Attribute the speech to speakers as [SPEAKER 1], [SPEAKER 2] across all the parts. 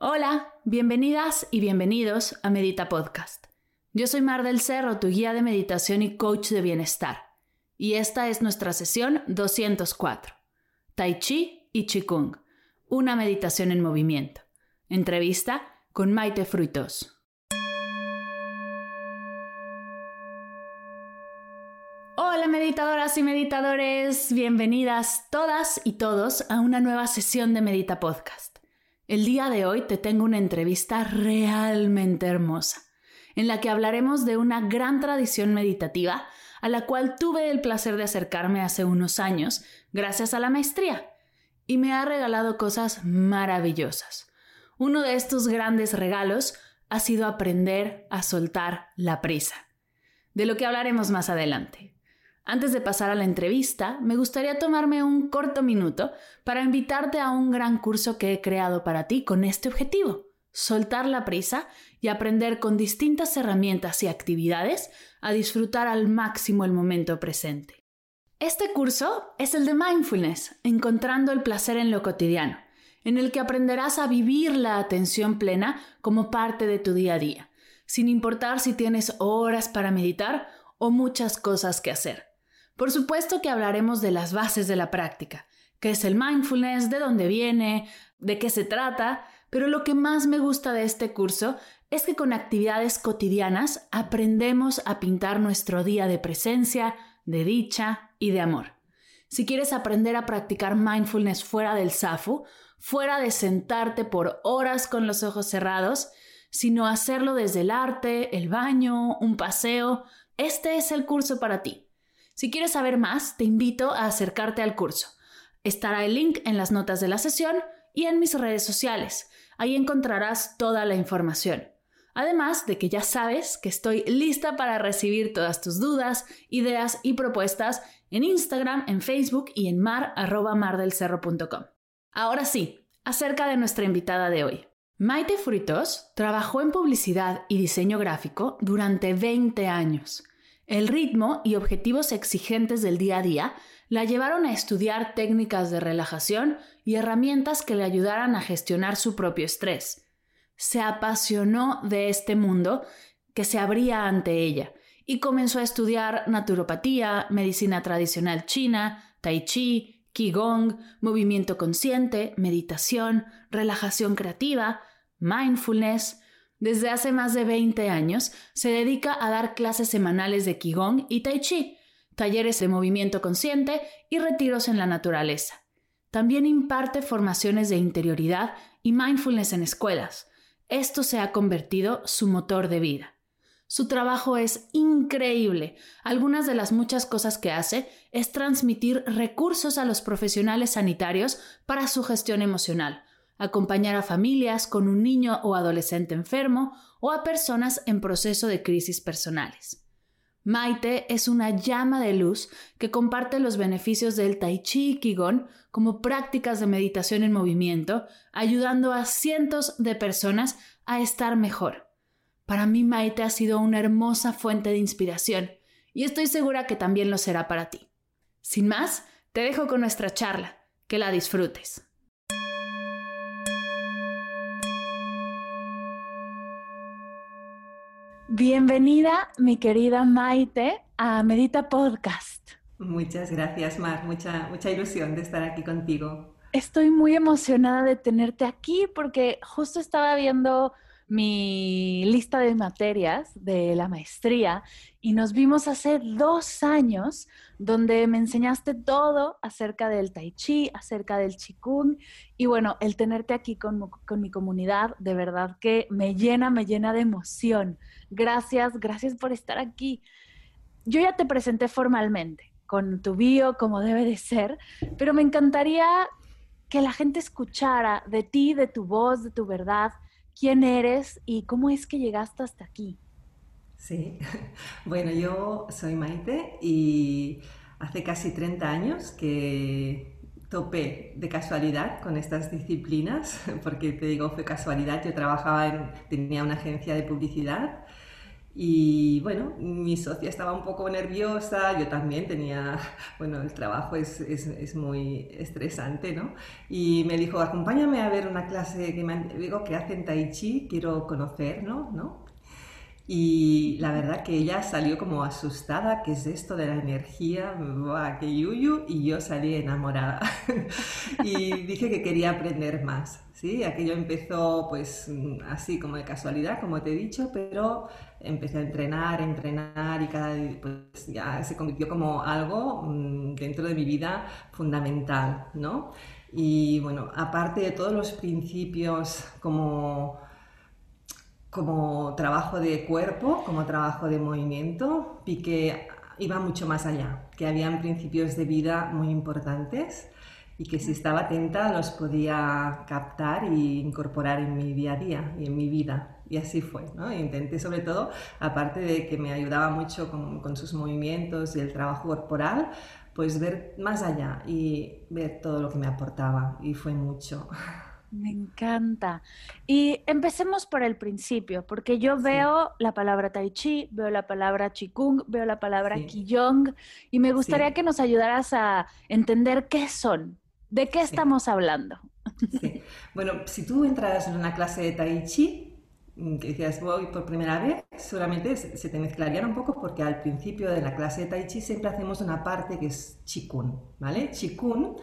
[SPEAKER 1] Hola, bienvenidas y bienvenidos a Medita Podcast. Yo soy Mar del Cerro, tu guía de meditación y coach de bienestar. Y esta es nuestra sesión 204. Tai Chi y Qigong. Una meditación en movimiento. Entrevista con Maite Fruitos. Hola meditadoras y meditadores, bienvenidas todas y todos a una nueva sesión de Medita Podcast. El día de hoy te tengo una entrevista realmente hermosa, en la que hablaremos de una gran tradición meditativa a la cual tuve el placer de acercarme hace unos años gracias a la maestría, y me ha regalado cosas maravillosas. Uno de estos grandes regalos ha sido aprender a soltar la prisa, de lo que hablaremos más adelante. Antes de pasar a la entrevista, me gustaría tomarme un corto minuto para invitarte a un gran curso que he creado para ti con este objetivo, soltar la prisa y aprender con distintas herramientas y actividades a disfrutar al máximo el momento presente. Este curso es el de Mindfulness, encontrando el placer en lo cotidiano, en el que aprenderás a vivir la atención plena como parte de tu día a día, sin importar si tienes horas para meditar o muchas cosas que hacer. Por supuesto que hablaremos de las bases de la práctica, qué es el mindfulness, de dónde viene, de qué se trata, pero lo que más me gusta de este curso es que con actividades cotidianas aprendemos a pintar nuestro día de presencia, de dicha y de amor. Si quieres aprender a practicar mindfulness fuera del SAFU, fuera de sentarte por horas con los ojos cerrados, sino hacerlo desde el arte, el baño, un paseo, este es el curso para ti. Si quieres saber más, te invito a acercarte al curso. Estará el link en las notas de la sesión y en mis redes sociales. Ahí encontrarás toda la información. Además de que ya sabes que estoy lista para recibir todas tus dudas, ideas y propuestas en Instagram, en Facebook y en mar.mardelcerro.com. Ahora sí, acerca de nuestra invitada de hoy. Maite Fruitos trabajó en publicidad y diseño gráfico durante 20 años. El ritmo y objetivos exigentes del día a día la llevaron a estudiar técnicas de relajación y herramientas que le ayudaran a gestionar su propio estrés. Se apasionó de este mundo que se abría ante ella y comenzó a estudiar naturopatía, medicina tradicional china, tai chi, qigong, movimiento consciente, meditación, relajación creativa, mindfulness, desde hace más de 20 años se dedica a dar clases semanales de Qigong y Tai Chi, talleres de movimiento consciente y retiros en la naturaleza. También imparte formaciones de interioridad y mindfulness en escuelas. Esto se ha convertido su motor de vida. Su trabajo es increíble. Algunas de las muchas cosas que hace es transmitir recursos a los profesionales sanitarios para su gestión emocional, acompañar a familias con un niño o adolescente enfermo o a personas en proceso de crisis personales. Maite es una llama de luz que comparte los beneficios del Tai Chi y Qigong como prácticas de meditación en movimiento, ayudando a cientos de personas a estar mejor. Para mí Maite ha sido una hermosa fuente de inspiración y estoy segura que también lo será para ti. Sin más, te dejo con nuestra charla. Que la disfrutes. Bienvenida, mi querida Maite, a Medita Podcast.
[SPEAKER 2] Muchas gracias, Mar. Mucha, mucha ilusión de estar aquí contigo.
[SPEAKER 1] Estoy muy emocionada de tenerte aquí porque justo estaba viendo mi lista de materias de la maestría y nos vimos hace dos años donde me enseñaste todo acerca del tai chi, acerca del qigong y bueno, el tenerte aquí con, con mi comunidad de verdad que me llena, me llena de emoción. Gracias, gracias por estar aquí. Yo ya te presenté formalmente con tu bio como debe de ser, pero me encantaría que la gente escuchara de ti, de tu voz, de tu verdad, quién eres y cómo es que llegaste hasta aquí.
[SPEAKER 2] Sí, bueno, yo soy Maite y hace casi 30 años que topé de casualidad con estas disciplinas, porque te digo, fue casualidad, yo trabajaba en, tenía una agencia de publicidad y bueno, mi socia estaba un poco nerviosa, yo también tenía, bueno, el trabajo es, es, es muy estresante, ¿no? Y me dijo, acompáñame a ver una clase que me digo que hacen tai chi, quiero conocer, ¿no? ¿no? Y la verdad que ella salió como asustada, ¿qué es esto de la energía? ¡Buah, qué yuyu! Y yo salí enamorada. y dije que quería aprender más, ¿sí? Aquello empezó pues así como de casualidad, como te he dicho, pero empecé a entrenar, entrenar y cada pues ya se convirtió como algo mm, dentro de mi vida fundamental, ¿no? Y bueno, aparte de todos los principios como como trabajo de cuerpo, como trabajo de movimiento, vi que iba mucho más allá, que habían principios de vida muy importantes y que si estaba atenta los podía captar e incorporar en mi día a día y en mi vida. Y así fue, ¿no? Intenté sobre todo, aparte de que me ayudaba mucho con sus movimientos y el trabajo corporal, pues ver más allá y ver todo lo que me aportaba y fue mucho.
[SPEAKER 1] Me encanta. Y empecemos por el principio, porque yo veo la palabra tai chi, veo la palabra qigong, veo la palabra qigong, y me gustaría que nos ayudaras a entender qué son, de qué estamos hablando.
[SPEAKER 2] Bueno, si tú entras en una clase de tai chi, mm, que decías voy por primera vez, solamente se te mezclarían un poco porque al principio de la clase de tai chi siempre hacemos una parte que es qigong, ¿vale? Qigong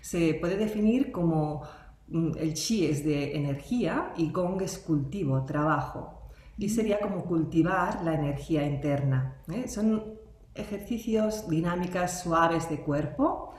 [SPEAKER 2] se puede definir como el chi es de energía y gong es cultivo, trabajo. Y sería como cultivar la energía interna. ¿eh? Son ejercicios, dinámicas suaves de cuerpo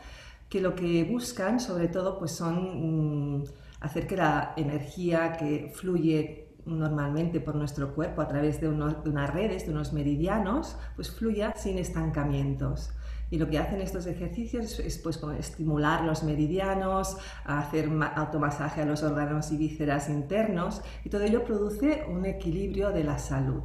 [SPEAKER 2] que lo que buscan sobre todo pues son mm, hacer que la energía que fluye normalmente por nuestro cuerpo a través de, de unas redes, de unos meridianos, pues fluya sin estancamientos. Y lo que hacen estos ejercicios es pues, estimular los meridianos, hacer automasaje a los órganos y vísceras internos y todo ello produce un equilibrio de la salud.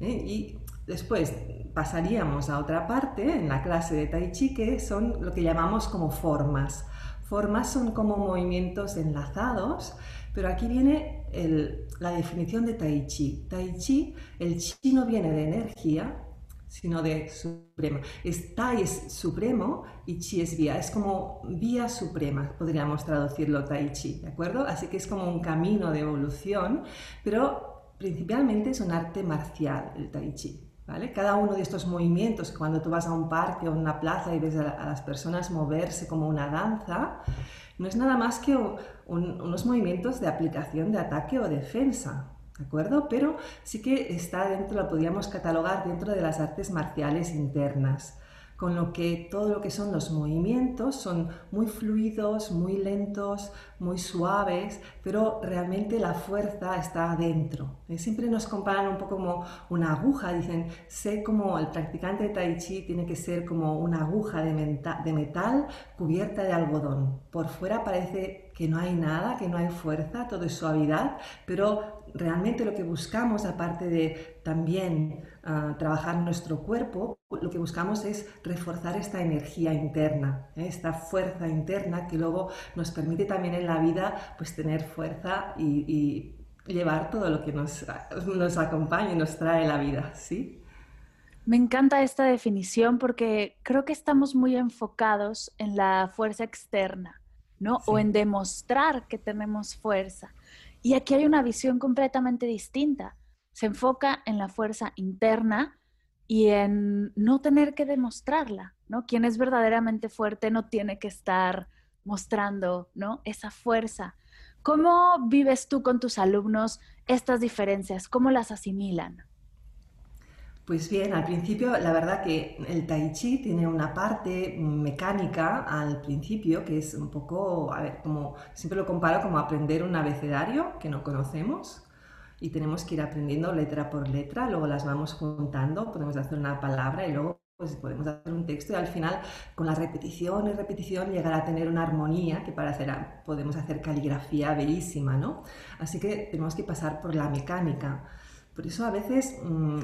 [SPEAKER 2] ¿eh? Y después pasaríamos a otra parte en la clase de Tai Chi que son lo que llamamos como formas. Formas son como movimientos enlazados, pero aquí viene la definición de Tai Chi. Tai Chi, el chi no viene de energía, sino de supremo. Es Tai es supremo y Chi es vía. Es como vía suprema, podríamos traducirlo Tai Chi, ¿de acuerdo? Así que es como un camino de evolución, pero principalmente es un arte marcial el Tai Chi. ¿Vale? Cada uno de estos movimientos, cuando tú vas a un parque o una plaza y ves a, las personas moverse como una danza, no es nada más que unos movimientos de aplicación de ataque o defensa. ¿De acuerdo? Pero sí que está dentro, lo podríamos catalogar dentro de las artes marciales internas con lo que todo lo que son los movimientos son muy fluidos, muy lentos, muy suaves, pero realmente la fuerza está adentro. Eh, siempre nos comparan un poco como una aguja, dicen, sé como el practicante de tai chi tiene que ser como una aguja de, de metal cubierta de algodón. Por fuera parece que no hay nada, que no hay fuerza, todo es suavidad, pero realmente lo que buscamos, aparte de también uh, trabajar nuestro cuerpo, lo que buscamos es reforzar esta energía interna, ¿eh? esta fuerza interna que luego nos permite también en la vida pues tener fuerza y, y llevar todo lo que nos, nos acompaña y nos trae la vida, ¿sí?
[SPEAKER 1] Me encanta esta definición porque creo que estamos muy enfocados en la fuerza externa, ¿no? O en demostrar que tenemos fuerza. Y aquí hay una visión completamente distinta. Se enfoca en la fuerza interna y en no tener que demostrarla, ¿no? Quien es verdaderamente fuerte no tiene que estar mostrando, ¿no? Esa fuerza. ¿Cómo vives tú con tus alumnos estas diferencias? ¿Cómo las asimilan?
[SPEAKER 2] Pues bien, al principio la verdad que el tai chi tiene una parte mecánica al principio que es un poco, a ver, como siempre lo comparo como aprender un abecedario que no conocemos y tenemos que ir aprendiendo letra por letra, luego las vamos juntando, podemos hacer una palabra y luego pues podemos hacer un texto y al final con la repetición y repetición llegar a tener una armonía que para hacer, podemos hacer caligrafía bellísima, ¿no? Así que tenemos que pasar por la mecánica. Por eso a veces mm,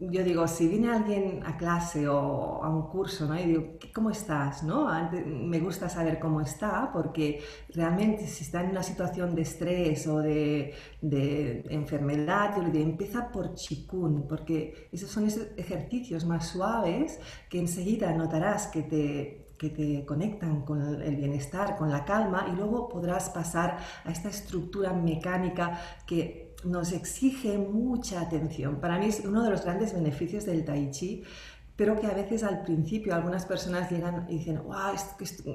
[SPEAKER 2] yo digo, si viene alguien a clase o a un curso, ¿no? Y digo, ¿cómo estás? ¿no? me gusta saber cómo está, porque realmente si está en una situación de estrés o de, de enfermedad, yo le digo, empieza por chikun, porque esos son esos ejercicios más suaves que enseguida notarás que te, que te conectan con el bienestar, con la calma, y luego podrás pasar a esta estructura mecánica que nos exige mucha atención. Para mí es uno de los grandes beneficios del tai chi, pero que a veces al principio algunas personas llegan y dicen, wow,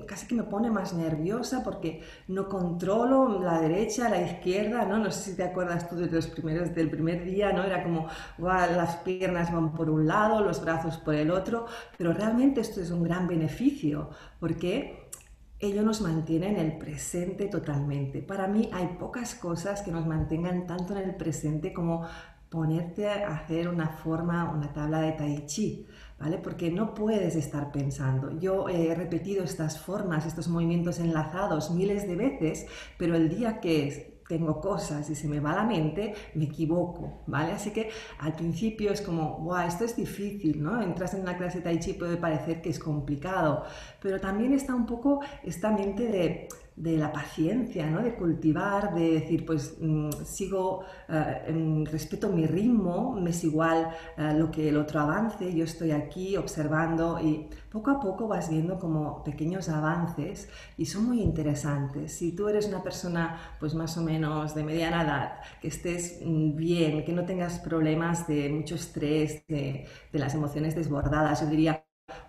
[SPEAKER 2] casi que me pone más nerviosa porque no controlo la derecha, la izquierda, ¿no? No sé si te acuerdas tú de los primeros, del primer día, ¿no? Era como, wow, las piernas van por un lado, los brazos por el otro, pero realmente esto es un gran beneficio porque ello nos mantiene en el presente totalmente. Para mí hay pocas cosas que nos mantengan tanto en el presente como ponerte a hacer una forma, una tabla de tai chi, ¿vale? Porque no puedes estar pensando. Yo he repetido estas formas, estos movimientos enlazados miles de veces, pero el día que tengo cosas y se me va la mente, me equivoco, ¿vale? Así que al principio es como, wow, esto es difícil, ¿no? Entras en una clase de Tai Chi puede parecer que es complicado, pero también está un poco esta mente de de la paciencia, ¿no? de cultivar, de decir, pues mm, sigo, uh, respeto mi ritmo, me es igual eh, lo que el otro avance, yo estoy aquí observando y poco a poco vas viendo como pequeños avances y son muy interesantes. Si tú eres una persona pues más o menos de mediana edad, que estés mm, bien, que no tengas problemas de mucho estrés, de, de las emociones desbordadas, yo diría,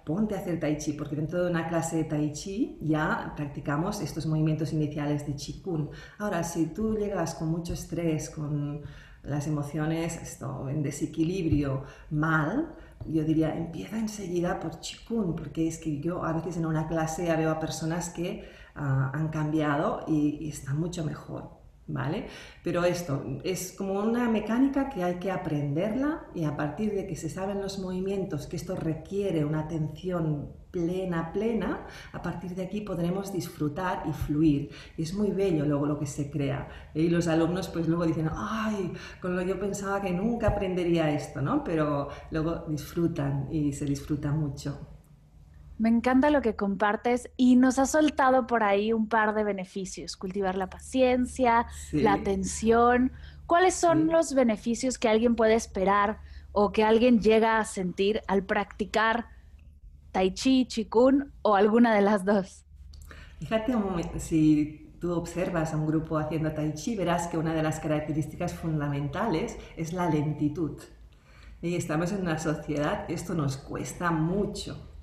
[SPEAKER 2] ponte a hacer tai chi, porque dentro de una clase de tai chi ya practicamos estos movimientos iniciales de chi kun. Ahora, si tú llegas con mucho estrés, con las emociones esto, en desequilibrio mal, yo diría, empieza enseguida por Qigong, porque es que yo a veces en una clase ya veo a personas que uh, han cambiado y están mucho mejor. ¿Vale? Pero esto es como una mecánica que hay que aprenderla y a partir de que se saben los movimientos, que esto requiere una atención plena, plena, a partir de aquí podremos disfrutar y fluir. Y es muy bello luego lo que se crea. Y los alumnos pues luego dicen, ay, con lo yo pensaba que nunca aprendería esto, ¿no? Pero luego disfrutan y se disfruta mucho.
[SPEAKER 1] Me encanta lo que compartes y nos has soltado por ahí un par de beneficios, cultivar la paciencia, la atención. ¿Cuáles son los beneficios que alguien puede esperar o que alguien llega a sentir al practicar tai chi, chikun o alguna de las dos?
[SPEAKER 2] Fíjate si tú observas a un grupo haciendo tai chi, verás que una de las características fundamentales es la lentitud. Y estamos en una sociedad que esto nos cuesta mucho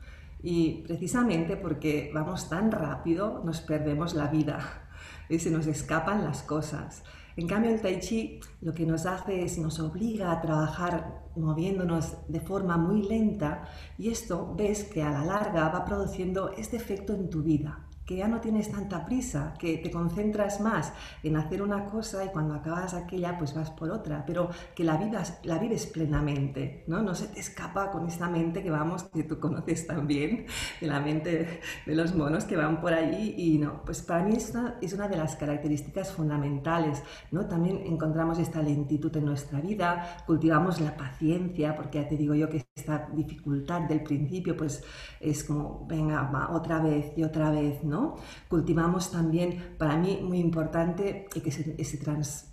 [SPEAKER 2] y precisamente porque vamos tan rápido nos perdemos la vida y se nos escapan las cosas. En cambio, el tai chi lo que nos hace es nos obliga a trabajar moviéndonos de forma muy lenta y esto ves que a la larga va produciendo este efecto en tu vida que ya no tienes tanta prisa, que te concentras más en hacer una cosa y cuando acabas aquella pues vas por otra, pero que la, vivas, la vives plenamente, ¿no? No se te escapa con esta mente que vamos, que tú conoces también, de la mente de los monos que van por allí y no, pues para mí es es una de las características fundamentales, ¿no? También encontramos esta lentitud en nuestra vida, cultivamos la paciencia, porque ya te digo yo que esta dificultad del principio pues es como, venga, va, otra vez y otra vez, ¿no? Cultivamos también, para mí muy importante, que se, trans,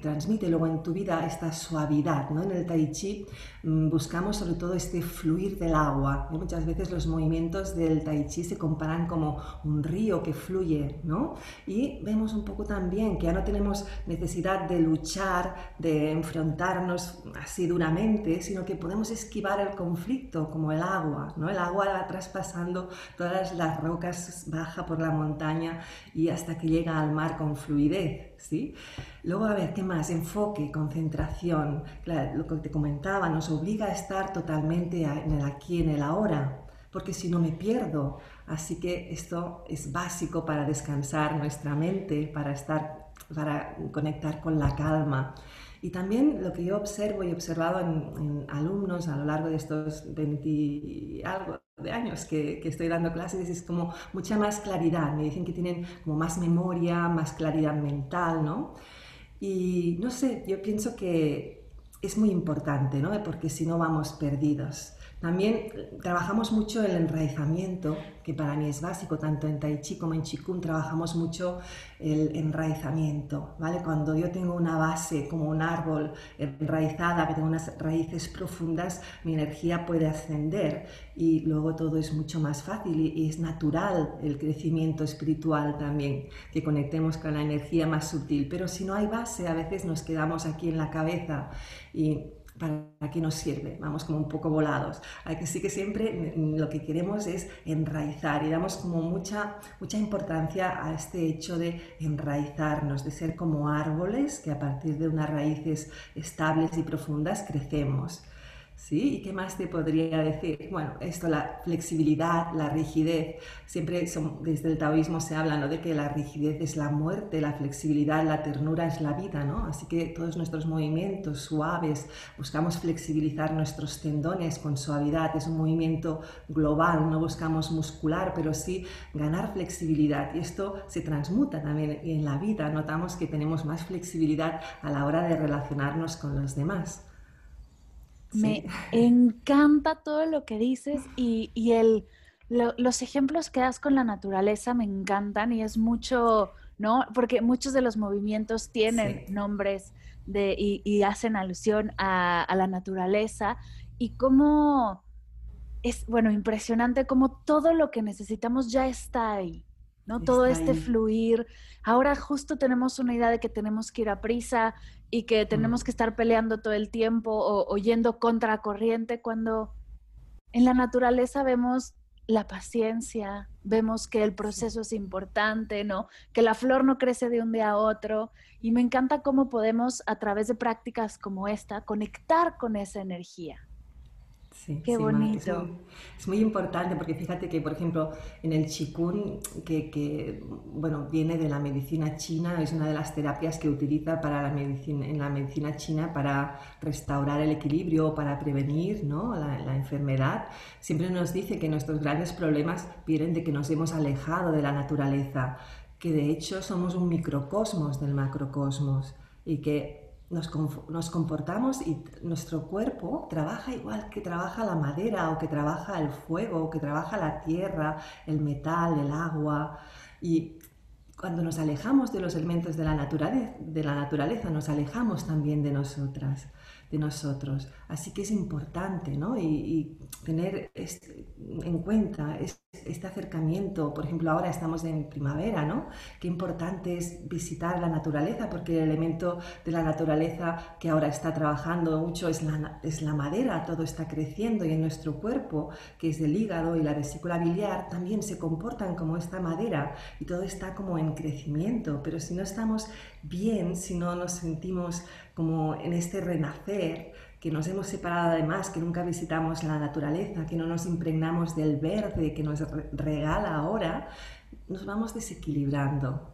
[SPEAKER 2] transmite luego en tu vida esta suavidad. ¿no? En el tai chi mm, buscamos sobre todo este fluir del agua. Muchas veces los movimientos del tai chi se comparan como un río que fluye. ¿no? Y vemos un poco también que ya no tenemos necesidad de luchar, de enfrentarnos así duramente, sino que podemos esquivar el conflicto como el agua. ¿no? El agua va traspasando todas las rocas, baja por la montaña y hasta que llega al mar con fluidez. ¿Sí? Luego, a ver, ¿qué más? Enfoque, concentración. lo que te comentaba, nos obliga a estar totalmente en el aquí, en el ahora, porque si no me pierdo. Así que esto es básico para descansar nuestra mente, para estar, para conectar con la calma. Y también lo que yo observo y he observado en, alumnos a lo largo de estos 20 algo de años que, que, estoy dando clases es como mucha más claridad. Me dicen que tienen como más memoria, más claridad mental, ¿no? Y no sé, yo pienso que es muy importante, ¿no? Porque si no vamos perdidos. También trabajamos mucho el enraizamiento, que para mí es básico, tanto en Tai Chi como en Qigong trabajamos mucho el enraizamiento, ¿vale? Cuando yo tengo una base como un árbol enraizada, que tengo unas raíces profundas, mi energía puede ascender y luego todo es mucho más fácil y, es natural el crecimiento espiritual también, que conectemos con la energía más sutil. Pero si no hay base, a veces nos quedamos aquí en la cabeza y ¿para qué nos sirve? Vamos como un poco volados. que sí que siempre lo que queremos es enraizar y damos como mucha, mucha importancia a este hecho de enraizarnos, de ser como árboles que a partir de unas raíces estables y profundas crecemos. ¿Sí? ¿Y qué más te podría decir? Bueno, esto, la flexibilidad, la rigidez. Siempre desde el taoísmo se habla ¿no? de que la rigidez es la muerte, la flexibilidad, la ternura es la vida, ¿no? Así que todos nuestros movimientos suaves, buscamos flexibilizar nuestros tendones con suavidad. Es un movimiento global, no buscamos muscular, pero sí ganar flexibilidad. Y esto se transmuta también en la vida. Notamos que tenemos más flexibilidad a la hora de relacionarnos con los demás.
[SPEAKER 1] Me encanta todo lo que dices y, el, los ejemplos que das con la naturaleza me encantan y es mucho, ¿no? Porque muchos de los movimientos tienen nombres de, y, hacen alusión a, la naturaleza y cómo es, bueno, impresionante cómo todo lo que necesitamos ya está ahí. ¿no? Todo este fluir. Ahora justo tenemos una idea de que tenemos que ir a prisa y que tenemos que estar peleando todo el tiempo o, yendo contra corriente cuando en la naturaleza vemos la paciencia, vemos que el proceso es importante, ¿no? Que la flor no crece de un día a otro y me encanta cómo podemos a través de prácticas como esta conectar con esa energía.
[SPEAKER 2] Sí, Qué bonito. Es muy, importante porque fíjate que, por ejemplo, en el Qigong, que, bueno, viene de la medicina china, es una de las terapias que utiliza para la medicina, en la medicina china para restaurar el equilibrio, para prevenir ¿no? la, la enfermedad. Siempre nos dice que nuestros grandes problemas vienen de que nos hemos alejado de la naturaleza, que de hecho somos un microcosmos del macrocosmos y que nos, comportamos y nuestro cuerpo trabaja igual que trabaja la madera o que trabaja el fuego o que trabaja la tierra, el metal, el agua. Y cuando nos alejamos de los elementos de la naturaleza, de la naturaleza nos alejamos también de nosotras de nosotros. Así que es importante ¿no? y, tener en cuenta este, acercamiento. Por ejemplo, ahora estamos en primavera, ¿no? Qué importante es visitar la naturaleza, porque el elemento de la naturaleza que ahora está trabajando mucho es la madera, todo está creciendo y en nuestro cuerpo, que es el hígado y la vesícula biliar, también se comportan como esta madera y todo está como en crecimiento. Pero si no estamos bien, si no nos sentimos como en este renacer, que nos hemos separado además, que nunca visitamos la naturaleza, que no nos impregnamos del verde que nos regala ahora, nos vamos desequilibrando.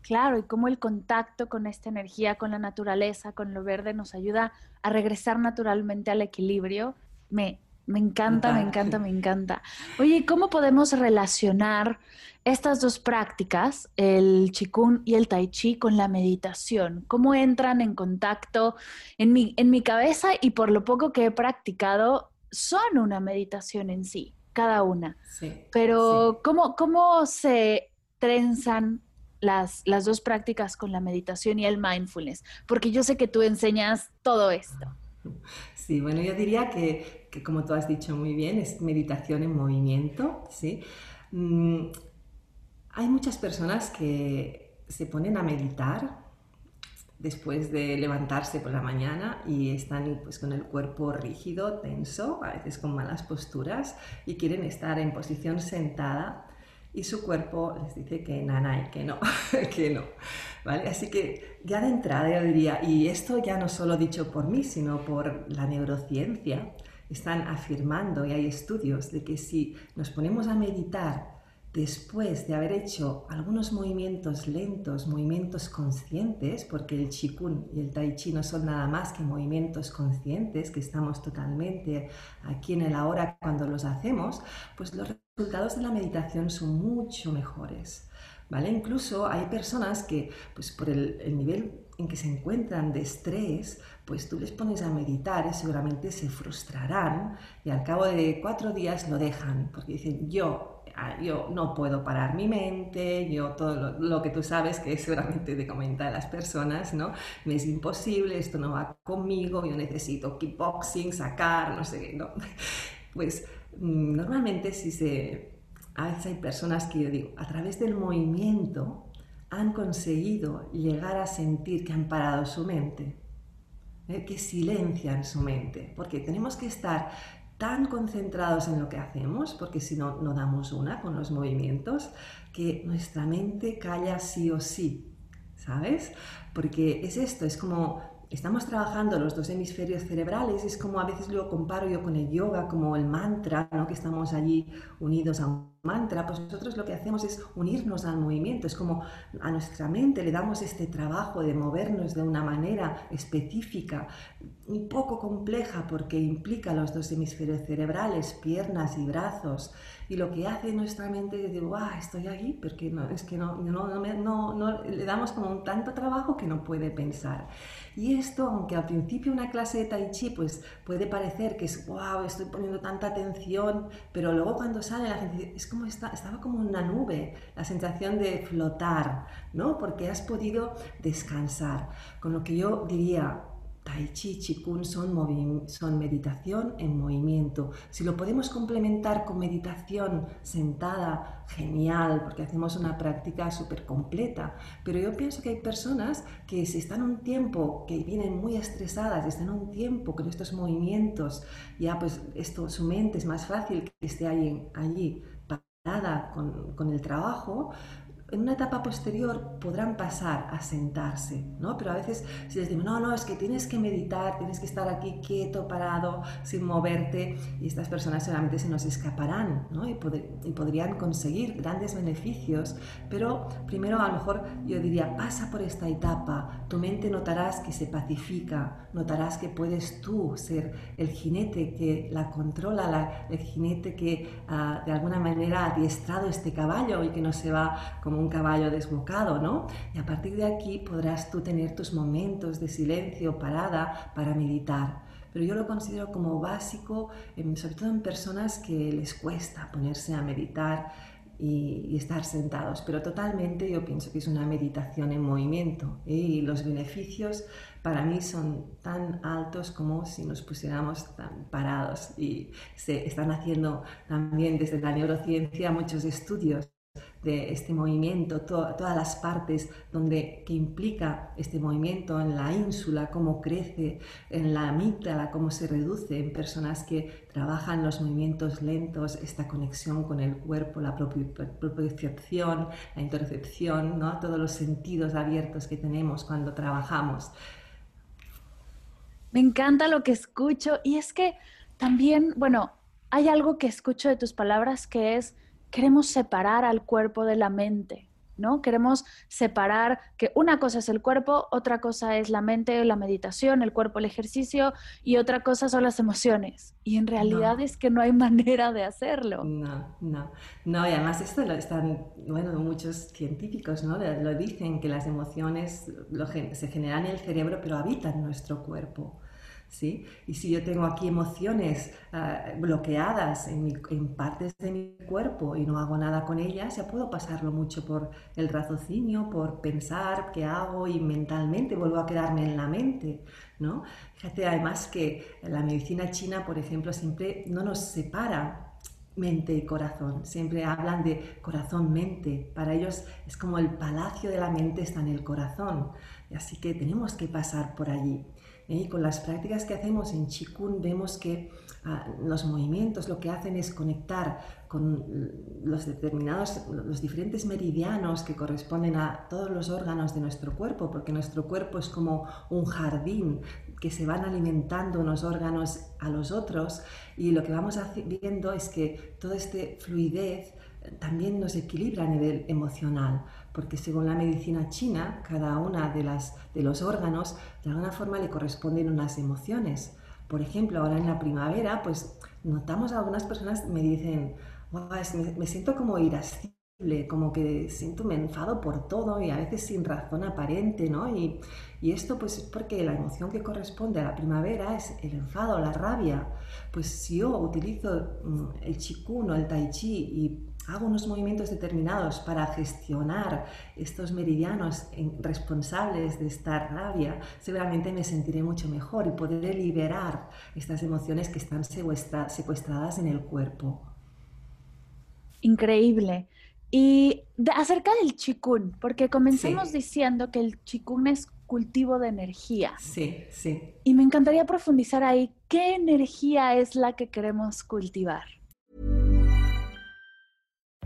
[SPEAKER 1] Claro, y cómo el contacto con esta energía, con la naturaleza, con lo verde, nos ayuda a regresar naturalmente al equilibrio. Me me encanta, me encanta, me encanta. Oye, ¿cómo podemos relacionar estas dos prácticas, el Qigong y el Tai Chi, con la meditación? ¿Cómo entran en contacto? En mi, en mi cabeza y por lo poco que he practicado, son una meditación en sí, cada una. Sí, Pero, ¿cómo, ¿cómo se trenzan las, las dos prácticas con la meditación y el mindfulness? Porque yo sé que tú enseñas todo esto.
[SPEAKER 2] Sí, bueno, yo diría que, como tú has dicho muy bien, es meditación en movimiento, ¿sí? Mm, hay muchas personas que se ponen a meditar después de levantarse por la mañana y están pues, con el cuerpo rígido, tenso, a veces con malas posturas y quieren estar en posición sentada y su cuerpo les dice que nana y que no, que no. ¿Vale? Así que ya de entrada yo diría, y esto ya no solo dicho por mí, sino por la neurociencia, están afirmando, y hay estudios, de que si nos ponemos a meditar después de haber hecho algunos movimientos lentos, movimientos conscientes, porque el Qigong y el Tai Chi no son nada más que movimientos conscientes, que estamos totalmente aquí en el ahora cuando los hacemos, pues los resultados de la meditación son mucho mejores. ¿Vale? Incluso hay personas que, pues por el, el nivel en que se encuentran de estrés, pues tú les pones a meditar y seguramente se frustrarán y al cabo de cuatro días lo dejan, porque dicen, yo, ah, yo no puedo parar mi mente, yo todo lo, que tú sabes que seguramente te comentan las personas, ¿no? Me es imposible, esto no va conmigo, yo necesito kickboxing, sacar, no sé qué, ¿no? Pues mm, normalmente si se... A veces hay personas que yo digo, a través del movimiento, han conseguido llegar a sentir que han parado su mente, ¿eh? que silencian su mente, porque tenemos que estar tan concentrados en lo que hacemos, porque si no, no damos una con los movimientos, que nuestra mente calla sí o sí, ¿sabes? Porque es esto, es como estamos trabajando los dos hemisferios cerebrales, es como a veces lo comparo yo con el yoga, como el mantra, ¿no? que estamos allí unidos a un mantra, pues nosotros lo que hacemos es unirnos al movimiento, es como a nuestra mente le damos este trabajo de movernos de una manera específica, un poco compleja porque implica los dos hemisferios cerebrales, piernas y brazos, y lo que hace nuestra mente es decir, ¡guau! Estoy aquí, porque no, es que no, no, no, no, le damos como un tanto trabajo que no puede pensar. Y esto, aunque al principio una clase de tai chi pues puede parecer que es, wow, estoy poniendo tanta atención, pero luego cuando sale la gente es estaba como una nube, la sensación de flotar, ¿no? Porque has podido descansar. Con lo que yo diría, Tai Chi, Qigong son, son meditación en movimiento. Si lo podemos complementar con meditación sentada, genial, porque hacemos una práctica súper completa. Pero yo pienso que hay personas que si están un tiempo, que vienen muy estresadas, están un tiempo con estos movimientos, ya pues esto, su mente es más fácil que esté allí, allí con, con el trabajo, en una etapa posterior podrán pasar a sentarse, ¿no? Pero a veces si les digo, no, no, es que tienes que meditar, tienes que estar aquí quieto, parado, sin moverte, y estas personas solamente se nos escaparán, ¿no? Y, y podrían conseguir grandes beneficios, pero primero a lo mejor yo diría, pasa por esta etapa, tu mente notarás que se pacifica, notarás que puedes tú ser el jinete que la controla, la, el jinete que ah, de alguna manera ha adiestrado este caballo y que no se va como un caballo desbocado, ¿no? Y a partir de aquí podrás tú tener tus momentos de silencio, parada, para meditar. Pero yo lo considero como básico, sobre todo en personas que les cuesta ponerse a meditar y, estar sentados. Pero totalmente yo pienso que es una meditación en movimiento ¿eh? y los beneficios para mí son tan altos como si nos pusiéramos tan parados. Y se están haciendo también desde la neurociencia muchos estudios de este movimiento, todas las partes donde, que implica este movimiento en la ínsula, cómo crece, en la amígdala, cómo se reduce en personas que trabajan los movimientos lentos, esta conexión con el cuerpo, la propiocepción, la intercepción, ¿no? todos los sentidos abiertos que tenemos cuando trabajamos.
[SPEAKER 1] Me encanta lo que escucho y es que también, bueno, hay algo que escucho de tus palabras que es queremos separar al cuerpo de la mente, ¿no? Queremos separar que una cosa es el cuerpo, otra cosa es la mente, la meditación, el cuerpo, el ejercicio y otra cosa son las emociones. Y en realidad es que no hay manera de hacerlo.
[SPEAKER 2] No, no, no, y además esto lo están, bueno, muchos científicos, ¿no? Lo dicen que las emociones se generan en el cerebro, pero habitan nuestro cuerpo. Y si yo tengo aquí emociones ah, bloqueadas en, partes de mi cuerpo y no hago nada con ellas, ya puedo pasarlo mucho por el raciocinio, por pensar qué hago y mentalmente vuelvo a quedarme en la mente, ¿no? Fíjate además que la medicina china, por ejemplo, siempre no nos separa mente y corazón. Siempre hablan de corazón-mente. Para ellos es como el palacio de la mente está en el corazón. Así que tenemos que pasar por allí. ¿Eh? Y con las prácticas que hacemos en Qigong vemos que ah, los movimientos lo que hacen es conectar con los determinados, los diferentes meridianos que corresponden a todos los órganos de nuestro cuerpo, porque nuestro cuerpo es como un jardín que se van alimentando unos órganos a los otros y lo que vamos viendo es que toda esta fluidez también nos equilibra a nivel emocional, porque según la medicina china, cada una de, las, de los órganos de alguna forma le corresponden unas emociones. Por ejemplo, ahora en la primavera, pues notamos a algunas personas me dicen, me, siento como irascible, como que siento me enfado por todo y a veces sin razón aparente, ¿no? Y, y esto pues es porque la emoción que corresponde a la primavera es el enfado, la rabia. Pues si yo utilizo mm, el chikun o el tai chi y hago unos movimientos determinados para gestionar estos meridianos responsables de esta rabia, seguramente me sentiré mucho mejor y podré liberar estas emociones que están secuestradas en el cuerpo.
[SPEAKER 1] Increíble. Y acerca del chikun, porque comenzamos diciendo que el chikun es cultivo de energía.
[SPEAKER 2] Sí, sí.
[SPEAKER 1] Y me encantaría profundizar ahí, ¿qué energía es la que queremos cultivar?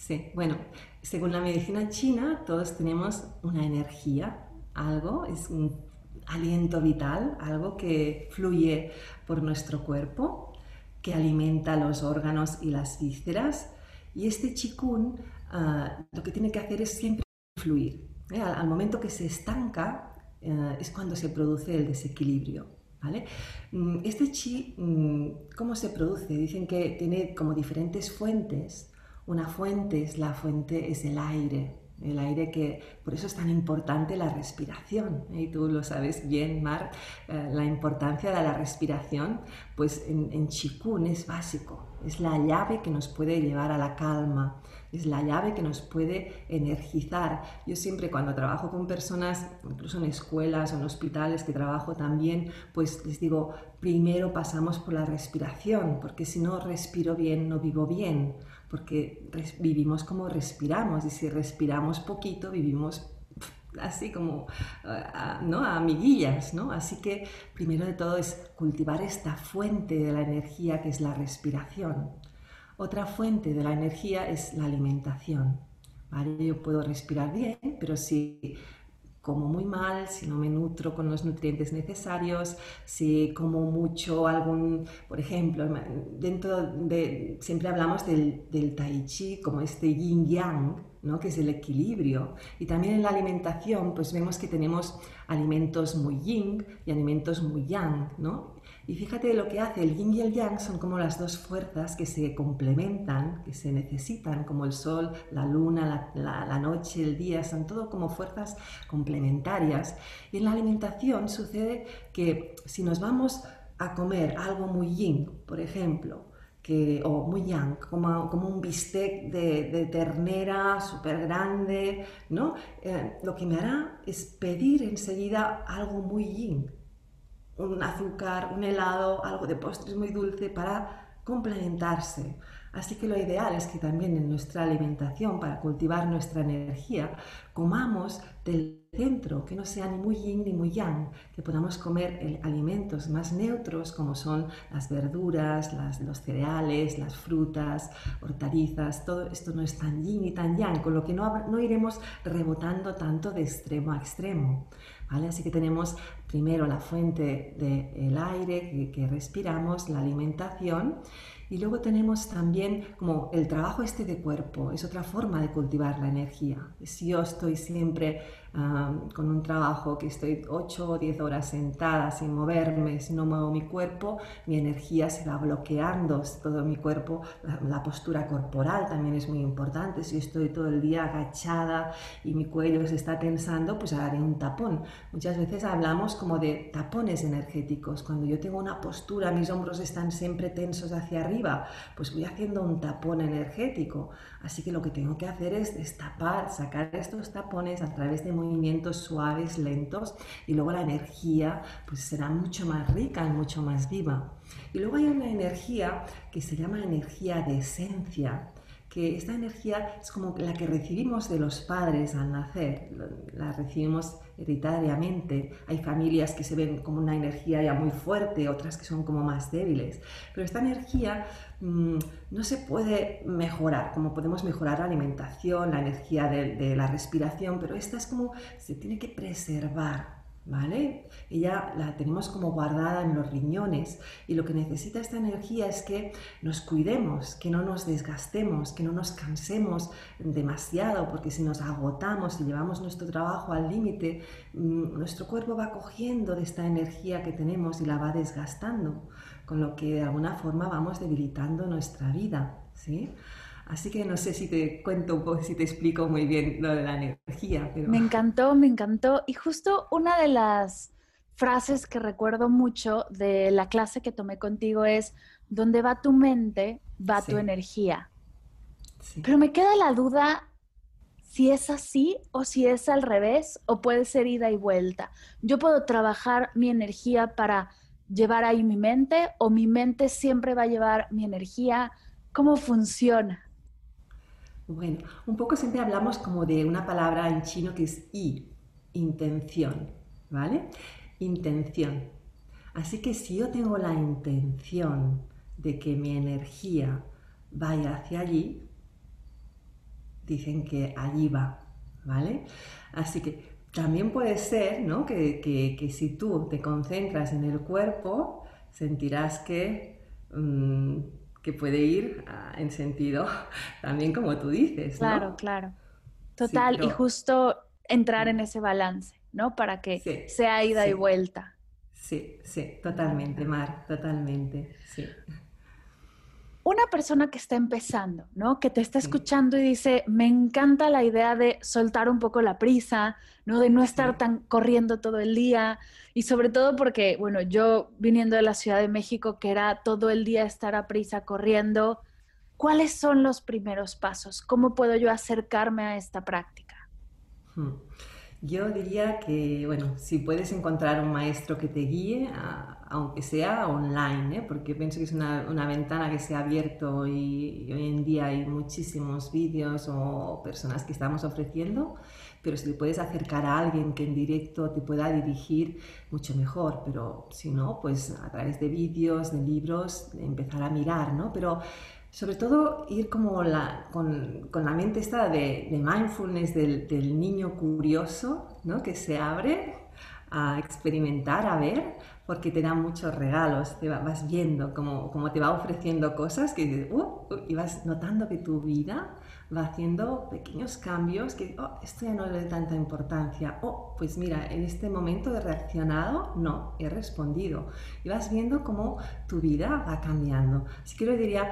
[SPEAKER 2] Sí, bueno, según la medicina china, todos tenemos una energía, algo, es un aliento vital, algo que fluye por nuestro cuerpo, que alimenta los órganos y las vísceras. Y este chikun ah, lo que tiene que hacer es siempre fluir. ¿eh? Al, momento que se estanca eh, es cuando se produce el desequilibrio. ¿Vale? Mm, este chi, mm, ¿cómo se produce? Dicen que tiene como diferentes fuentes una fuente es la fuente, es el aire, el aire que, por eso es tan importante la respiración, ¿eh? y tú lo sabes bien, Mar, eh, la importancia de la respiración, pues en, en Chikun es básico, es la llave que nos puede llevar a la calma, es la llave que nos puede energizar. Yo siempre cuando trabajo con personas, incluso en escuelas o en hospitales que trabajo también, pues les digo, primero pasamos por la respiración, porque si no respiro bien, no vivo bien porque vivimos como respiramos y si respiramos poquito vivimos así como ¿no? a amiguillas, ¿no? Así que primero de todo es cultivar esta fuente de la energía que es la respiración. Otra fuente de la energía es la alimentación. Yo puedo respirar bien, pero si como muy mal, si no me nutro con los nutrientes necesarios, si como mucho algún, por ejemplo, dentro de, siempre hablamos del, del tai chi como este yin yang, ¿no? que es el equilibrio. Y también en la alimentación, pues vemos que tenemos alimentos muy yin y alimentos muy yang, ¿no? Y fíjate lo que hace el yin y el yang son como las dos fuerzas que se complementan, que se necesitan, como el sol, la luna, la, noche, el día, son todo como fuerzas complementarias. Y en la alimentación sucede que si nos vamos a comer algo muy yin, por ejemplo, que, o muy yang, como, como un bistec de, ternera súper grande, ¿no? Eh, lo que me hará es pedir enseguida algo muy yin, un azúcar, un helado, algo de postres muy dulce para complementarse. Así que lo ideal es que también en nuestra alimentación, para cultivar nuestra energía, comamos del centro, que no sea ni muy yin ni muy yang, que podamos comer alimentos más neutros como son las verduras, los cereales, las frutas, hortalizas, todo esto no es tan yin ni tan yang, con lo que no, no iremos rebotando tanto de extremo a extremo. Así que tenemos primero la fuente del aire que, respiramos, la alimentación, y luego tenemos también como el trabajo este de cuerpo, es otra forma de cultivar la energía. Si yo estoy siempre con un trabajo que estoy 8 o 10 horas sentada sin moverme, si no muevo mi cuerpo, mi energía se va bloqueando, todo mi cuerpo, la, postura corporal también es muy importante. Si estoy todo el día agachada y mi cuello se está tensando, pues haré un tapón. Muchas veces hablamos como de tapones energéticos. Cuando yo tengo una postura, mis hombros están siempre tensos hacia arriba, pues voy haciendo un tapón energético. Así que lo que tengo que hacer es destapar, sacar estos tapones a través de movimientos suaves, lentos, y luego la energía pues será mucho más rica y mucho más viva. Y luego hay una energía que se llama energía de esencia, que esta energía es como la que recibimos de los padres al nacer, la recibimos hereditariamente. Hay familias que se ven como una energía ya muy fuerte, otras que son como más débiles. Pero esta energía mm, no se puede mejorar, como podemos mejorar la alimentación, la energía de la respiración, pero esta es como se tiene que preservar ¿vale? Ella la tenemos como guardada en los riñones y lo que necesita esta energía es que nos cuidemos, que no nos desgastemos, que no nos cansemos demasiado, porque si nos agotamos y llevamos nuestro trabajo al límite, mm, nuestro cuerpo va cogiendo de esta energía que tenemos y la va desgastando, con lo que de alguna forma vamos debilitando nuestra vida, ¿sí? Así que no sé si te cuento un poco, si te explico muy bien lo de la energía.
[SPEAKER 1] Me encantó, me encantó. Y justo una de las frases que recuerdo mucho de la clase que tomé contigo es, donde va tu mente, va tu energía. Pero me queda la duda si es así o si es al revés o puede ser ida y vuelta. Yo puedo trabajar mi energía para llevar ahí mi mente o mi mente siempre va a llevar mi energía. ¿Cómo funciona?
[SPEAKER 2] Bueno, un poco siempre hablamos como de una palabra en chino que es i, intención, ¿vale? Intención. Así que si yo tengo la intención de que mi energía vaya hacia allí, dicen que allí va, ¿vale? Así que también puede ser, ¿no? Que, si tú te concentras en el cuerpo, sentirás que... Mm, que puede ir ah, en sentido también como tú dices.
[SPEAKER 1] Claro, claro. Total, y justo entrar en ese balance, ¿no? Para que sea ida y vuelta.
[SPEAKER 2] Sí, sí, totalmente, Mar, totalmente, sí
[SPEAKER 1] una persona que está empezando, ¿no? Que te está escuchando y dice, me encanta la idea de soltar un poco la prisa, ¿no? De no estar tan corriendo todo el día. Y sobre todo porque, bueno, yo viniendo de la Ciudad de México, que era todo el día estar a prisa corriendo, ¿cuáles son los primeros pasos? ¿Cómo puedo yo acercarme a esta práctica?
[SPEAKER 2] Hmm. Yo diría que, bueno, si puedes encontrar un maestro que te guíe, aunque sea online, ¿eh? porque pienso que es una, una, ventana que se ha abierto y, hoy en día hay muchísimos vídeos o personas que estamos ofreciendo, pero si te puedes acercar a alguien que en directo te pueda dirigir, mucho mejor, pero si no, pues a través de vídeos, de libros, empezar a mirar, ¿no? Pero sobre todo ir como la, con, con, la mente esta de, de mindfulness del, del, niño curioso, ¿no? que se abre a experimentar, a ver, porque te da muchos regalos, te vas viendo como, como te va ofreciendo cosas que uh, y vas notando que tu vida va haciendo pequeños cambios que, oh, esto ya no le da tanta importancia. Oh, pues mira, en este momento he reaccionado, no, he respondido. Y vas viendo cómo tu vida va cambiando. Así que yo diría,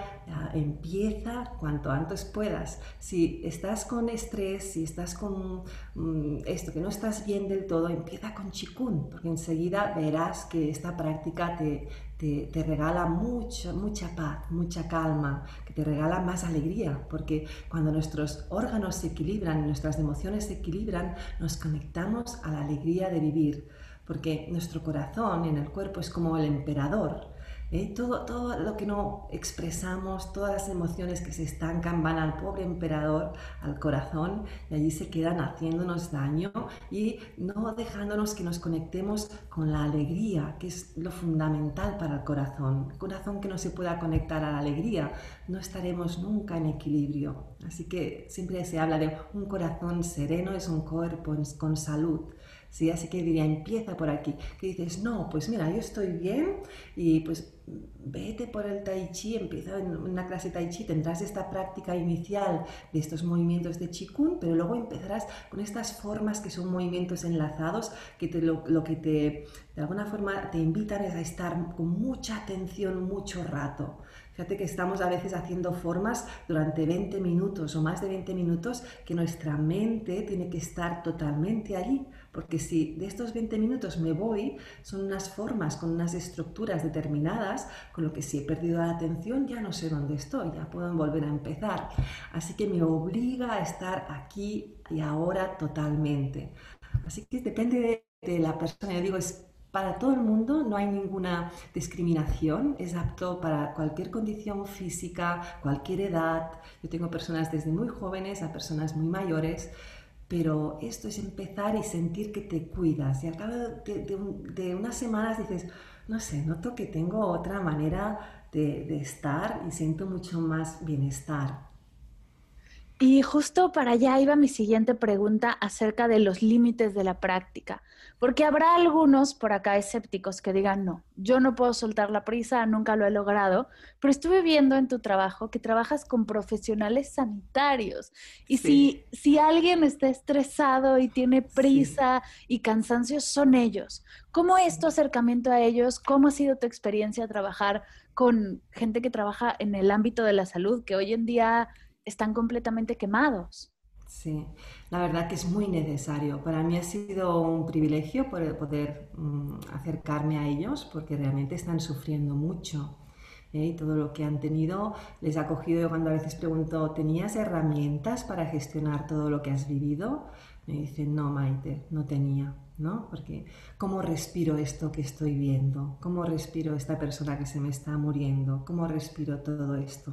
[SPEAKER 2] empieza cuanto antes puedas. Si estás con estrés, si estás con mm, esto, que no estás bien del todo, empieza con chikun, porque enseguida verás que esta práctica te, te, regala mucha, mucha paz, mucha calma, que te regala más alegría, porque cuando nuestros órganos se equilibran, nuestras emociones se equilibran, nos conectamos a la alegría de vivir, porque nuestro corazón en el cuerpo es como el emperador, ¿eh? Todo, todo lo que no expresamos, todas las emociones que se estancan van al pobre emperador, al corazón, y allí se quedan haciéndonos daño y no dejándonos que nos conectemos con la alegría, que es lo fundamental para el corazón. corazón que no se pueda conectar a la alegría, no estaremos nunca en equilibrio. Así que siempre se habla de un corazón sereno, es un cuerpo con salud. ¿Sí? Así que diría, empieza por aquí. Que dices, no, pues mira, yo estoy bien y pues vete por el tai chi, empieza en una clase tai chi, tendrás esta práctica inicial de estos movimientos de qigong, pero luego empezarás con estas formas que son movimientos enlazados, que te, lo, lo, que te, de alguna forma te invitan es a estar con mucha atención mucho rato. Fíjate que estamos a veces haciendo formas durante 20 minutos o más de 20 minutos que nuestra mente tiene que estar totalmente allí, porque si de estos 20 minutos me voy, son unas formas con unas estructuras determinadas, con lo que si he perdido la atención ya no sé dónde estoy, ya puedo volver a empezar. Así que me obliga a estar aquí y ahora totalmente. Así que depende de, de la persona, yo digo, es para todo el mundo, no hay ninguna discriminación, es apto para cualquier condición física, cualquier edad. Yo tengo personas desde muy jóvenes a personas muy mayores, pero esto es empezar y sentir que te cuidas. Y al cabo de, unas semanas dices, no sé, noto que tengo otra manera de estar y siento mucho más bienestar.
[SPEAKER 1] Y justo para allá iba mi siguiente pregunta acerca de los límites de la práctica, porque habrá algunos por acá escépticos que digan, no, yo no puedo soltar la prisa, nunca lo he logrado, pero estuve viendo en tu trabajo que trabajas con profesionales sanitarios. Y si, si alguien está estresado y tiene prisa y cansancio, son ellos. ¿Cómo es tu acercamiento a ellos? ¿Cómo ha sido tu experiencia trabajar con gente que trabaja en el ámbito de la salud, que hoy en día están completamente quemados.
[SPEAKER 2] Sí, la verdad que es muy necesario. Para mí ha sido un privilegio poder, mm, acercarme a ellos porque realmente están sufriendo mucho. ¿eh? Y todo lo que han tenido les ha cogido. Yo cuando a veces pregunto, ¿tenías herramientas para gestionar todo lo que has vivido? Me dicen, no, Maite, no tenía. ¿no? Porque ¿cómo respiro esto que estoy viendo? ¿Cómo respiro esta persona que se me está muriendo? ¿Cómo respiro todo esto?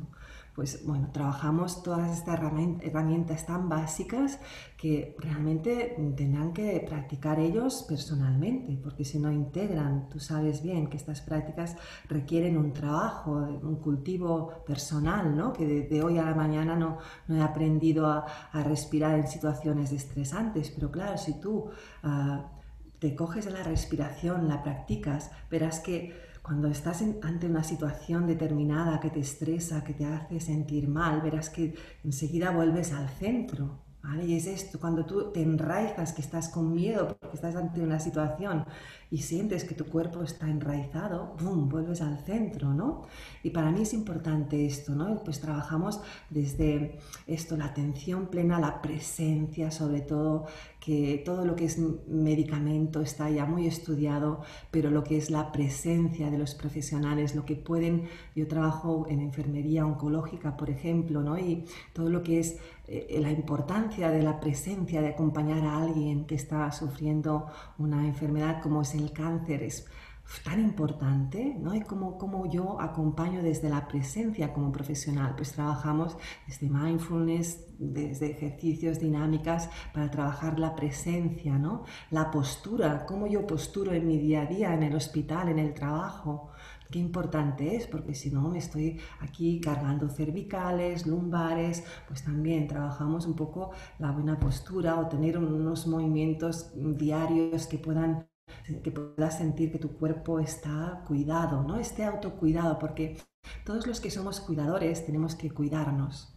[SPEAKER 2] Pues bueno, trabajamos todas estas herramientas tan básicas que realmente tendrán que practicar ellos personalmente, porque si no integran, tú sabes bien que estas prácticas requieren un trabajo, un cultivo personal, ¿no? que de, hoy a la mañana no, no he aprendido a, respirar en situaciones estresantes, pero claro, si tú ah, te coges la respiración, la practicas, verás que cuando estás ante una situación determinada que te estresa, que te hace sentir mal, verás que enseguida vuelves al centro. Y es esto, cuando tú te enraizas, que estás con miedo porque estás ante una situación y sientes que tu cuerpo está enraizado, ¡bum!, vuelves al centro, ¿no? Y para mí es importante esto, ¿no? Pues trabajamos desde esto, la atención plena, la presencia, sobre todo, que todo lo que es medicamento está ya muy estudiado, pero lo que es la presencia de los profesionales, lo que pueden, yo trabajo en enfermería oncológica, por ejemplo, ¿no? y todo lo que es eh, la importancia de la presencia, de acompañar a alguien que está sufriendo una enfermedad como es el cáncer, es tan importante, ¿no? Y como, como yo acompaño desde la presencia como profesional, pues trabajamos desde mindfulness, desde ejercicios, dinámicas para trabajar la presencia, ¿no? La postura, cómo yo posturo en mi día a día, en el hospital, en el trabajo. Qué importante es, porque si no me estoy aquí cargando cervicales, lumbares, pues también trabajamos un poco la buena postura o tener unos movimientos diarios que puedan que puedas sentir que tu cuerpo está cuidado, ¿no? Este autocuidado, porque todos los que somos cuidadores tenemos que cuidarnos.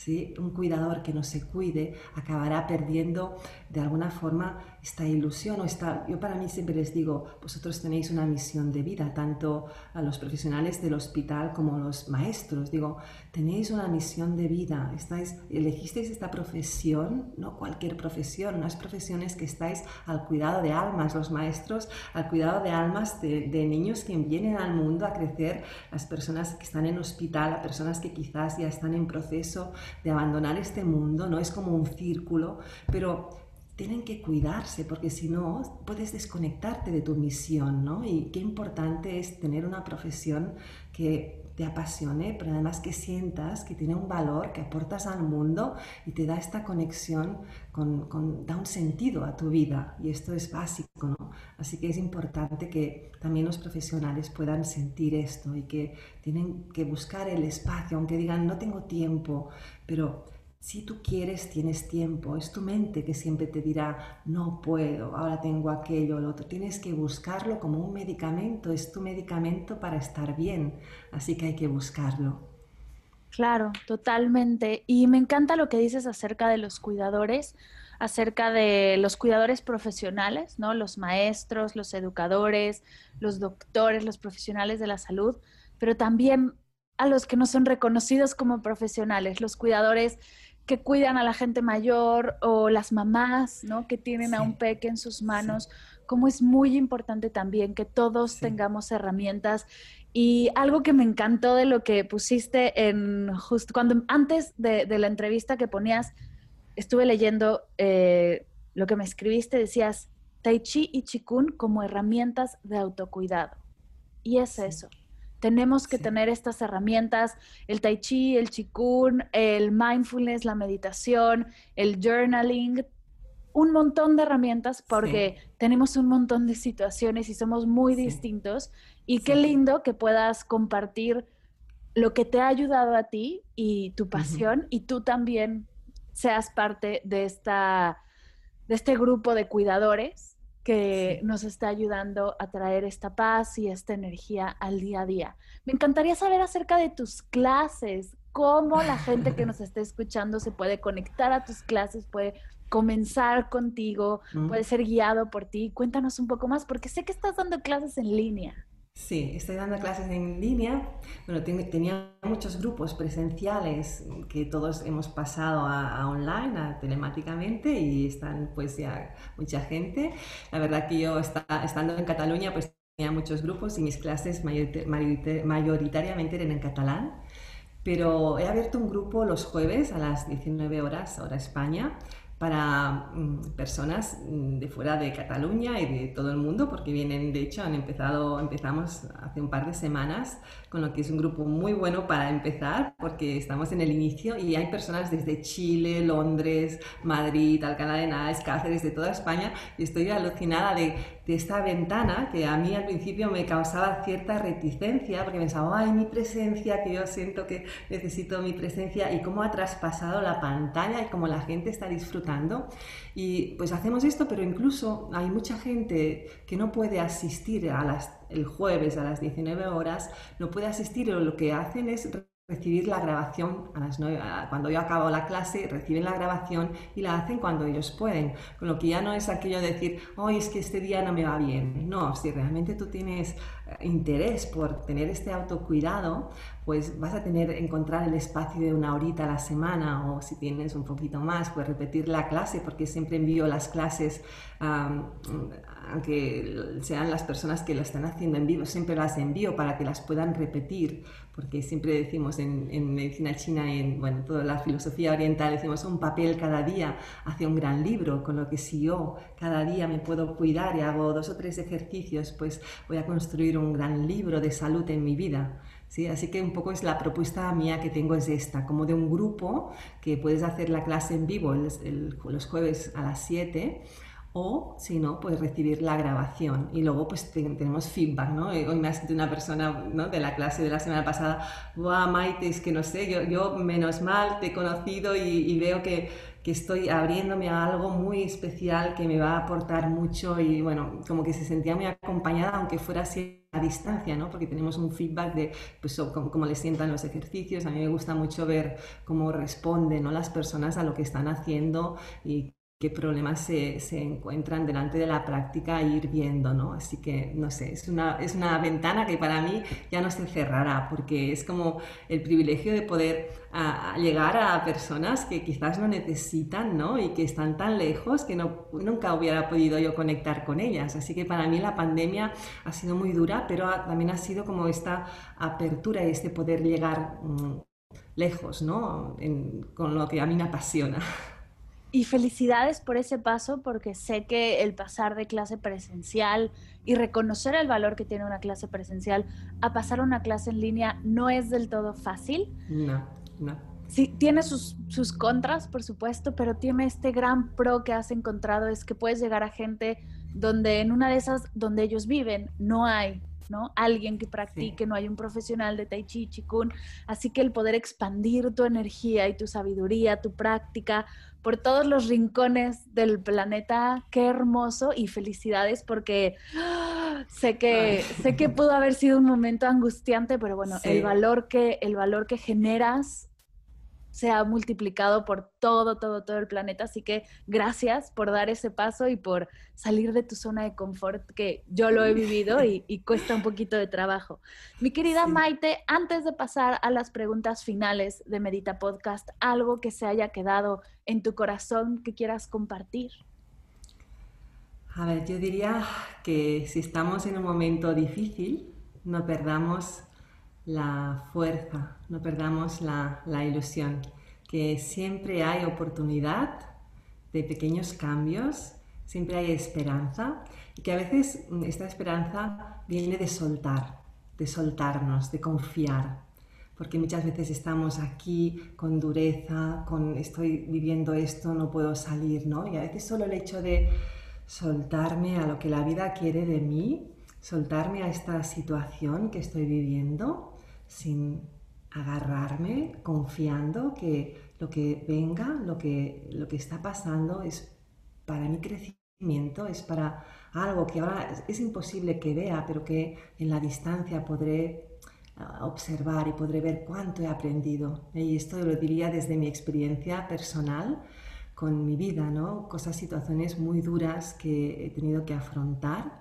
[SPEAKER 2] ¿sí? Un cuidador que no se cuide acabará perdiendo de alguna forma esta ilusión o esta... Yo para mí siempre les digo, vosotros tenéis una misión de vida, tanto a los profesionales del hospital como a los maestros. Digo, tenéis una misión de vida, estáis, elegisteis esta profesión, no cualquier profesión, unas profesiones que estáis al cuidado de almas, los maestros al cuidado de almas de, de niños que vienen al mundo a crecer, las personas que están en hospital, las personas que quizás ya están en proceso de abandonar este mundo, no es como un círculo, pero tienen que cuidarse porque si no puedes desconectarte de tu misión, ¿no? Y qué importante es tener una profesión que te apasione, pero además que sientas que tiene un valor, que aportas al mundo y te da esta conexión, con, da un sentido a tu vida y esto es básico, ¿no? Así que es importante que también los profesionales puedan sentir esto y que tienen que buscar el espacio, aunque digan no tengo tiempo, pero si tú quieres, tienes tiempo. Es tu mente que siempre te dirá, no puedo, ahora tengo aquello o lo otro. Tienes que buscarlo como un medicamento. Es tu medicamento para estar bien. Así que hay que buscarlo.
[SPEAKER 1] Claro, totalmente. Y me encanta lo que dices acerca de los cuidadores, acerca de los cuidadores profesionales, ¿no? Los maestros, los educadores, los doctores, los profesionales de la salud, pero también a los que no son reconocidos como profesionales, los cuidadores que cuidan a la gente mayor o las mamás, ¿no? Que tienen a un peque en sus manos, como es muy importante también que todos tengamos herramientas. Y algo que me encantó de lo que pusiste en justo cuando antes de, la entrevista que ponías, estuve leyendo eh, lo que me escribiste, decías Tai Chi y Chikun como herramientas de autocuidado. Y es eso. Tenemos que tener estas herramientas, el tai chi, el chikun, el mindfulness, la meditación, el journaling, un montón de herramientas porque tenemos un montón de situaciones y somos muy distintos. Y qué lindo que puedas compartir lo que te ha ayudado a ti y tu pasión y tú también seas parte de, esta, de este grupo de cuidadores que nos está ayudando a traer esta paz y esta energía al día a día. Me encantaría saber acerca de tus clases, cómo la gente que nos está escuchando se puede conectar a tus clases, puede comenzar contigo, puede ser guiado por ti. Cuéntanos un poco más, porque sé que estás dando clases en línea.
[SPEAKER 2] Sí, estoy dando clases en línea. Bueno, tenía muchos grupos presenciales que todos hemos pasado a, online, a telemáticamente, y están pues ya mucha gente. La verdad que yo está, estando en Cataluña pues tenía muchos grupos y mis clases mayoritariamente eran en catalán. Pero he abierto un grupo los jueves a las 19 horas, hora España, para mm, personas mm, de fuera de Cataluña y de todo el mundo, porque vienen, de hecho, han empezado, empezamos hace un par de semanas, con lo que es un grupo muy bueno para empezar, porque estamos en el inicio y hay personas desde Chile, Londres, Madrid, Alcalá de Henares, Cáceres, de toda España, y estoy alucinada de, de esta ventana que a mí al principio me causaba cierta reticencia, porque pensaba, ay, mi presencia, que yo siento que necesito mi presencia, y cómo ha traspasado la pantalla y cómo la gente está disfrutando. Y pues hacemos esto, pero incluso hay mucha gente que no puede asistir a las, el jueves a las 19 horas, no puede asistir lo que hacen es recibir la grabación a las cuando yo acabo la clase, reciben la grabación y la hacen cuando ellos pueden. Con lo que ya no es aquello de decir, hoy es que este día no me va bien. No, si realmente tú tienes eh, interés por tener este autocuidado, pues vas a tener, encontrar el espacio de una horita a la semana o si tienes un poquito más, pues repetir la clase, porque siempre envío las clases, aunque sean las personas que lo están haciendo en vivo, siempre las envío para que las puedan repetir porque siempre decimos en, medicina china y en bueno, toda la filosofía oriental, decimos un papel cada día hace un gran libro, con lo que si yo cada día me puedo cuidar y hago dos o tres ejercicios, pues voy a construir un gran libro de salud en mi vida. ¿Sí? Así que un poco es la propuesta mía que tengo es esta, como de un grupo que puedes hacer la clase en vivo los jueves a las 7 o si no, pues recibir la grabación y luego pues tenemos feedback, ¿no? Hoy me ha escrito una persona ¿no? de la clase de la semana pasada, ¡guau, Maite, es que no sé, yo, yo menos mal te he conocido y, veo que, que, estoy abriéndome a algo muy especial que me va a aportar mucho y bueno, como que se sentía muy acompañada aunque fuera así a distancia, ¿no? Porque tenemos un feedback de pues, cómo, cómo, les sientan los ejercicios. A mí me gusta mucho ver cómo responden ¿no? las personas a lo que están haciendo y qué problemas se, se, encuentran delante de la práctica e ir viendo, ¿no? Así que, no sé, es una, es una ventana que para mí ya no se cerrará, porque es como el privilegio de poder llegar a personas que quizás no necesitan, ¿no? Y que están tan lejos que no, nunca hubiera podido yo conectar con ellas. Así que para mí la pandemia ha sido muy dura, pero también ha sido como esta apertura y este poder llegar mm, lejos, ¿no? con lo que a mí me apasiona.
[SPEAKER 1] Y felicidades por ese paso, porque sé que el pasar de clase presencial y reconocer el valor que tiene una clase presencial a pasar a una clase en línea no es del todo fácil.
[SPEAKER 2] No, no.
[SPEAKER 1] Sí, tiene sus, sus contras, por supuesto, pero tiene este gran pro que has encontrado, es que puedes llegar a gente donde en una de esas, donde ellos viven, no hay ¿no? Alguien que practique, no hay un profesional de Tai Chi, Chikun. Así que el poder expandir tu energía y tu sabiduría, tu práctica por todos los rincones del planeta, qué hermoso y felicidades porque ¡ah! sé que sé que pudo haber sido un momento angustiante, pero bueno, el valor que el valor que generas se ha multiplicado por todo, todo, todo el planeta. Así que gracias por dar ese paso y por salir de tu zona de confort, que yo lo he vivido y, cuesta un poquito de trabajo. Mi querida Maite, antes de pasar a las preguntas finales de Medita Podcast, algo que se haya quedado en tu corazón que quieras compartir.
[SPEAKER 2] A ver, yo diría que si estamos en un momento difícil, no perdamos la fuerza, no perdamos la, ilusión, que siempre hay oportunidad de pequeños cambios, siempre hay esperanza y que a veces mm, esta esperanza viene de soltar, de soltarnos, de confiar, porque muchas veces estamos aquí con dureza, con estoy viviendo esto, no puedo salir, ¿no? Y a veces solo el hecho de soltarme a lo que la vida quiere de mí, soltarme a esta situación que estoy viviendo sin agarrarme, confiando que lo que venga, lo que, lo que está pasando es para mi crecimiento, es para algo que ahora es, imposible que vea, pero que en la distancia podré ah, observar y podré ver cuánto he aprendido. Y esto lo diría desde mi experiencia personal con mi vida, ¿no? Cosas, situaciones muy duras que he tenido que afrontar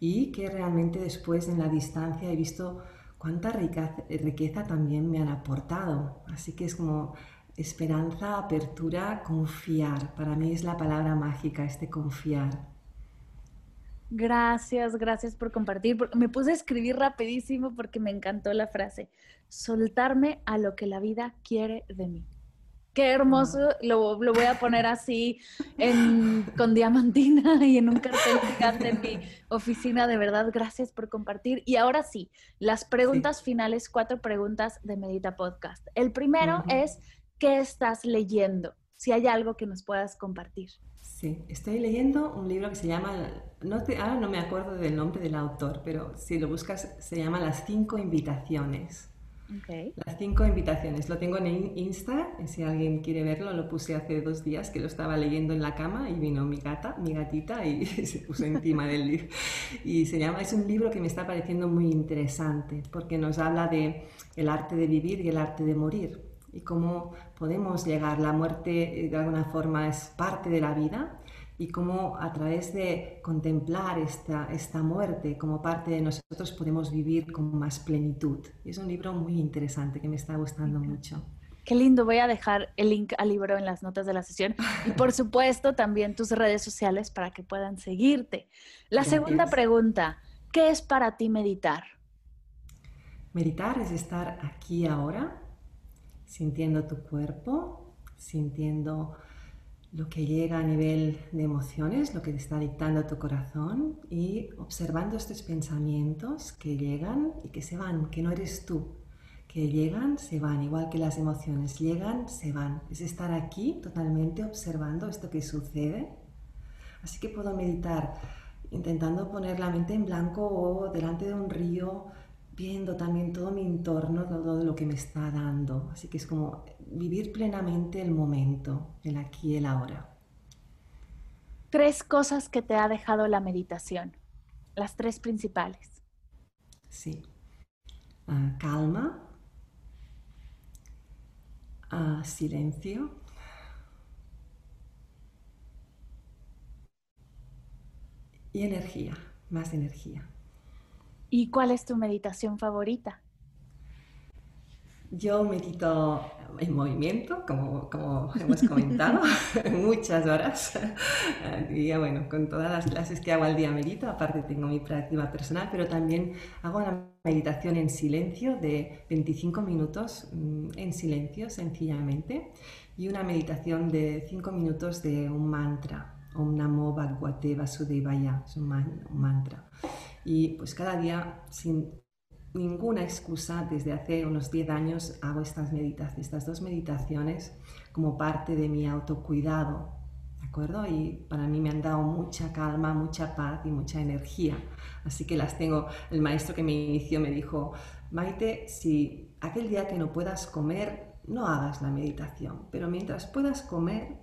[SPEAKER 2] y que realmente después en la distancia he visto cuánta riqueza, también me han aportado. Así que es como esperanza, apertura, confiar. Para mí es la palabra mágica, este confiar.
[SPEAKER 1] Gracias, gracias por compartir. Me puse a escribir rapidísimo porque me encantó la frase. Soltarme a lo que la vida quiere de mí. Qué hermoso, lo, voy a poner así con diamantina y en un cartel gigante en mi oficina. De verdad, gracias por compartir. Y ahora sí, las preguntas finales, cuatro preguntas de Medita Podcast. El primero es, ¿qué estás leyendo? Si hay algo que nos puedas compartir.
[SPEAKER 2] Sí, estoy leyendo un libro que se llama, no te, ahora no me acuerdo del nombre del autor, pero si lo buscas se llama Las cinco invitaciones. Las cinco invitaciones. Lo tengo en Insta, si alguien quiere verlo, lo puse hace dos días que lo estaba leyendo en la cama y vino mi gata, mi gatita, y se puso encima del libro. Y se llama, es un libro que me está pareciendo muy interesante porque nos habla de el arte de vivir y el arte de morir y cómo podemos llegar. La muerte eh, de alguna forma es parte de la vida y cómo a través de contemplar esta, esta muerte como parte de nosotros podemos vivir con más plenitud. Es un libro muy interesante que me está gustando mucho.
[SPEAKER 1] Qué lindo, voy a dejar el link al libro en las notas de la sesión y por supuesto también tus redes sociales para que puedan seguirte. La segunda pregunta, ¿qué es para ti meditar?
[SPEAKER 2] Meditar es estar aquí ahora, sintiendo tu cuerpo, sintiendo lo que llega a nivel de emociones, lo que te está dictando tu corazón y observando estos pensamientos que llegan y que se van, que no eres tú, que llegan, se van, igual que las emociones, llegan, se van. Es estar aquí totalmente observando esto que sucede. Así que puedo meditar intentando poner la mente en blanco o delante de un río viendo también todo mi entorno, todo lo que me está dando. Así que es como vivir plenamente el momento, el aquí y el ahora.
[SPEAKER 1] Tres cosas que te ha dejado la meditación, las tres principales.
[SPEAKER 2] Sí. Ah, calma, ah, silencio y energía, más energía.
[SPEAKER 1] ¿Y cuál es tu meditación favorita?
[SPEAKER 2] Yo medito en movimiento, como, como hemos comentado, muchas horas. Y bueno, con todas las clases que hago al día medito, aparte tengo mi práctica personal, pero también hago una meditación en silencio de 25 minutos mm, en silencio, sencillamente, y una meditación de 5 minutos de un mantra, Om Namo Bhagavate Vasudevaya, es un mantra. Y pues cada día, sin ninguna excusa, desde hace unos 10 años hago estas meditaciones, estas dos meditaciones como parte de mi autocuidado, ¿de acuerdo? Y para mí me han dado mucha calma, mucha paz y mucha energía. Así que las tengo. El maestro que me inició me dijo, Maite, si aquel día que no puedas comer, no hagas la meditación, pero mientras puedas comer,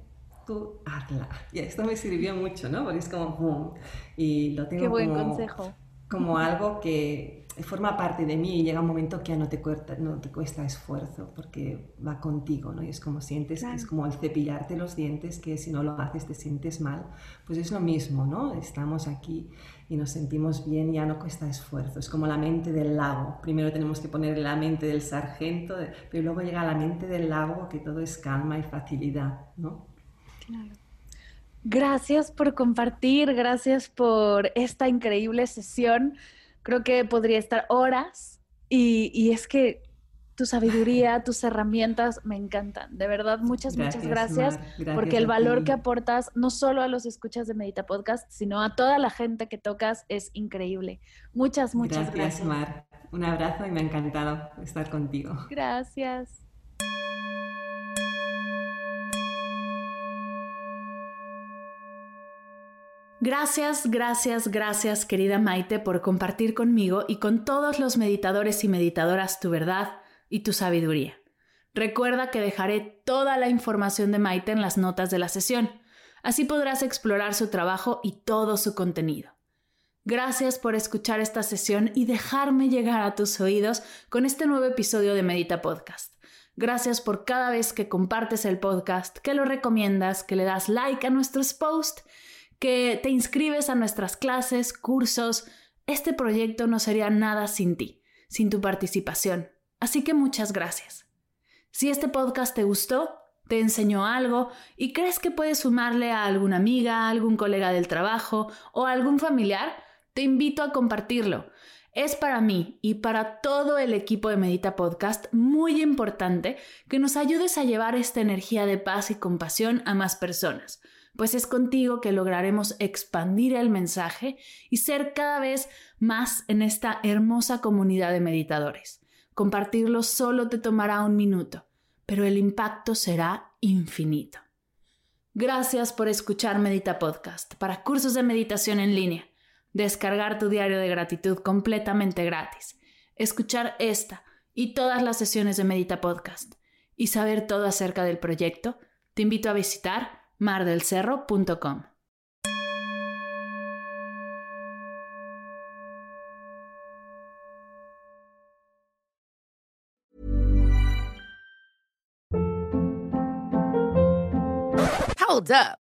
[SPEAKER 2] tú hazla. Y esto me sirvió mucho, ¿no? Porque es como, Y lo tengo
[SPEAKER 1] Qué buen consejo
[SPEAKER 2] como algo que forma parte de mí y llega un momento que ya no te, cuesta, no te cuesta esfuerzo porque va contigo, ¿no? Y es como sientes que es como el cepillarte los dientes, que si no lo haces te sientes mal. Pues es lo mismo, ¿no? Estamos aquí y nos sentimos bien, ya no cuesta esfuerzo. Es como la mente del lago. Primero tenemos que poner la mente del sargento, pero luego llega la mente del lago que todo es calma y facilidad, ¿no?
[SPEAKER 1] Claro. Gracias por compartir, gracias por esta increíble sesión creo que podría estar horas y, es que tu sabiduría, tus herramientas me encantan. De verdad, muchas, muchas gracias, porque el valor que aportas no solo a los escuchas de Medita Podcast, sino a toda la gente que tocas es increíble. Muchas, muchas gracias.
[SPEAKER 2] Gracias, Mar. Un abrazo y me ha encantado estar contigo.
[SPEAKER 1] Gracias. Gracias, gracias, gracias querida Maite por compartir conmigo y con todos los meditadores y meditadoras tu verdad y tu sabiduría. Recuerda que dejaré toda la información de Maite en las notas de la sesión, así podrás explorar su trabajo y todo su contenido. Gracias por escuchar esta sesión y dejarme llegar a tus oídos con este nuevo episodio de Medita Podcast. Gracias por cada vez que compartes el podcast, que lo recomiendas, que le das like a nuestros posts que te inscribes a nuestras clases, cursos. Este proyecto no sería nada sin ti, sin tu participación. Así que muchas gracias. Si este podcast te gustó, te enseñó algo y crees que puedes sumarle a alguna amiga, algún colega del trabajo o algún familiar, te invito a compartirlo. Es para mí y para todo el equipo de Medita Podcast muy importante que nos ayudes a llevar esta energía de paz y compasión a más personas pues es contigo que lograremos expandir el mensaje y ser cada vez más en esta hermosa comunidad de meditadores. Compartirlo solo te tomará un minuto, pero el impacto será infinito. Gracias por escuchar Medita Podcast para cursos de meditación en línea, descargar tu diario de gratitud completamente gratis, escuchar esta y todas las sesiones de Medita Podcast y saber todo acerca del proyecto, te invito a visitar mardelcerro.com.
[SPEAKER 3] Hold up.